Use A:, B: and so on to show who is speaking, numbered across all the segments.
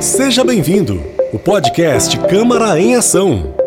A: Seja bem-vindo. O podcast Câmara em Ação.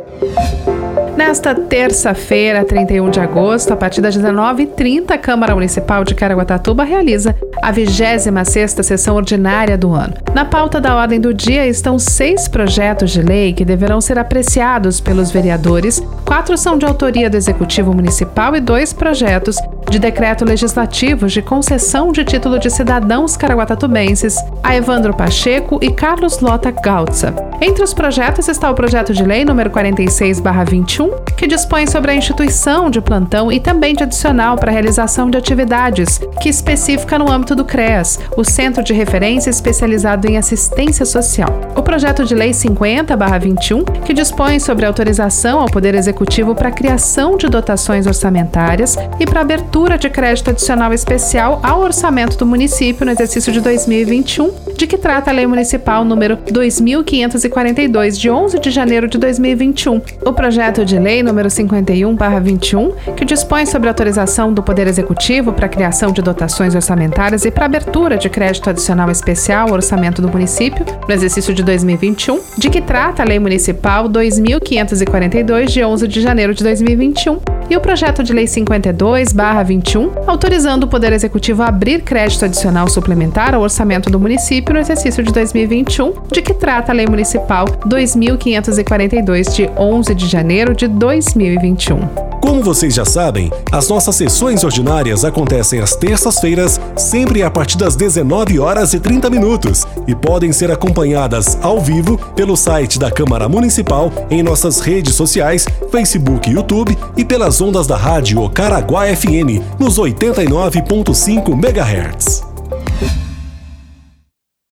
B: Nesta terça-feira, 31 de agosto, a partir das 19h30, a Câmara Municipal de Caraguatatuba realiza a 26ª sessão ordinária do ano. Na pauta da ordem do dia estão seis projetos de lei que deverão ser apreciados pelos vereadores, quatro são de autoria do Executivo Municipal e dois projetos de decreto legislativo de concessão de título de cidadãos caraguatatubenses a Evandro Pacheco e Carlos Lota Gautza. Entre os projetos está o projeto de lei número 46/21, que dispõe sobre a instituição de plantão e também de adicional para a realização de atividades, que especifica no âmbito do CREAS, o Centro de Referência Especializado em Assistência Social. O projeto de lei 50/21, que dispõe sobre autorização ao Poder Executivo para a criação de dotações orçamentárias e para abertura de crédito adicional especial ao orçamento do município no exercício de 2021, de que trata a Lei Municipal número 2542 de 11 de janeiro de 2021. O projeto de lei número 51/21, que dispõe sobre autorização do Poder Executivo para criação de dotações orçamentárias e para abertura de crédito adicional especial ao orçamento do município no exercício de 2021, de que trata a Lei Municipal 2542 de 11 de janeiro de 2021, e o projeto de lei 52/21, autorizando o Poder Executivo a abrir crédito adicional suplementar ao orçamento do município no exercício de 2021, de que trata a Lei Municipal 2542 de 11 de janeiro de 2021.
A: Como vocês já sabem, as nossas sessões ordinárias acontecem às terças-feiras, sempre a partir das 19 horas e 30 minutos, e podem ser acompanhadas ao vivo pelo site da Câmara Municipal, em nossas redes sociais, Facebook e YouTube e pelas ondas da rádio Caraguá FM nos 89.5 MHz.